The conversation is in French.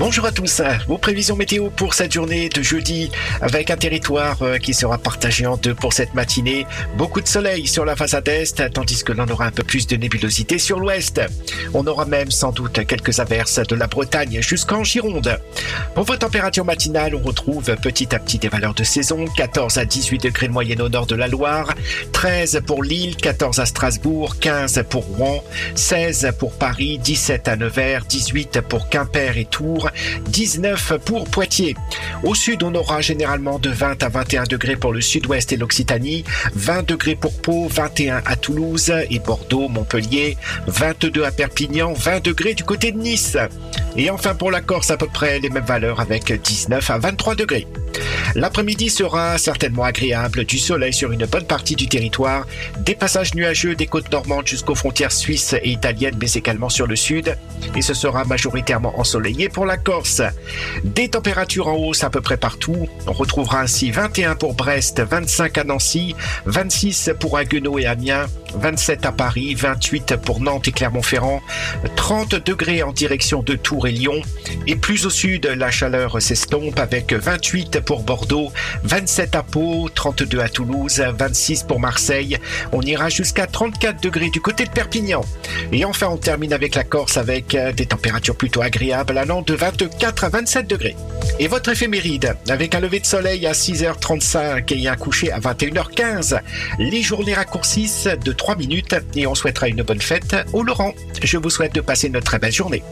Bonjour à tous, vos prévisions météo pour cette journée de jeudi avec un territoire euh, qui sera partagé en deux pour cette matinée. Beaucoup de soleil sur la façade est tandis que l'on aura un peu plus de nébulosité sur l'ouest. On aura même sans doute quelques averses de la Bretagne jusqu'en Gironde. Pour vos températures matinales, on retrouve petit à petit des valeurs de saison, 14 à 18 degrés de moyenne au nord de la Loire, 13 pour Lille, 14 à Strasbourg, 15 pour Rouen, 16 pour Paris, 17 à Nevers, 18 pour Quimper et Tours, 19 pour Poitiers. Au sud, on aura généralement de 20 à 21 degrés pour le sud-ouest et l'Occitanie, 20 degrés pour Pau, 21 à Toulouse et Bordeaux, Montpellier, 22 à Perpignan, 20 degrés du côté de Nice. Et enfin pour la Corse, à peu près les mêmes valeurs avec 19 à 23 degrés. L'après-midi sera certainement agréable, du soleil sur une bonne partie du territoire, des passages nuageux des côtes normandes jusqu'aux frontières suisses et italiennes, mais également sur le sud, et ce sera majoritairement ensoleillé pour la Corse. Des températures en hausse à peu près partout, on retrouvera ainsi 21 pour Brest, 25 à Nancy, 26 pour Haguenau et Amiens, 27 à Paris, 28 pour Nantes et Clermont-Ferrand, 30 degrés en direction de Tours et Lyon, et plus au sud, la chaleur s'estompe avec 28 pour Bordeaux, 27 à Pau, 32 à Toulouse, 26 pour Marseille. On ira jusqu'à 34 degrés du côté de Perpignan. Et enfin, on termine avec la Corse avec des températures plutôt agréables allant de 24 à 27 degrés. Et votre éphéméride, avec un lever de soleil à 6h35 et un coucher à 21h15. Les journées raccourcissent de 3 minutes et on souhaitera une bonne fête au Laurent. Je vous souhaite de passer une très belle journée.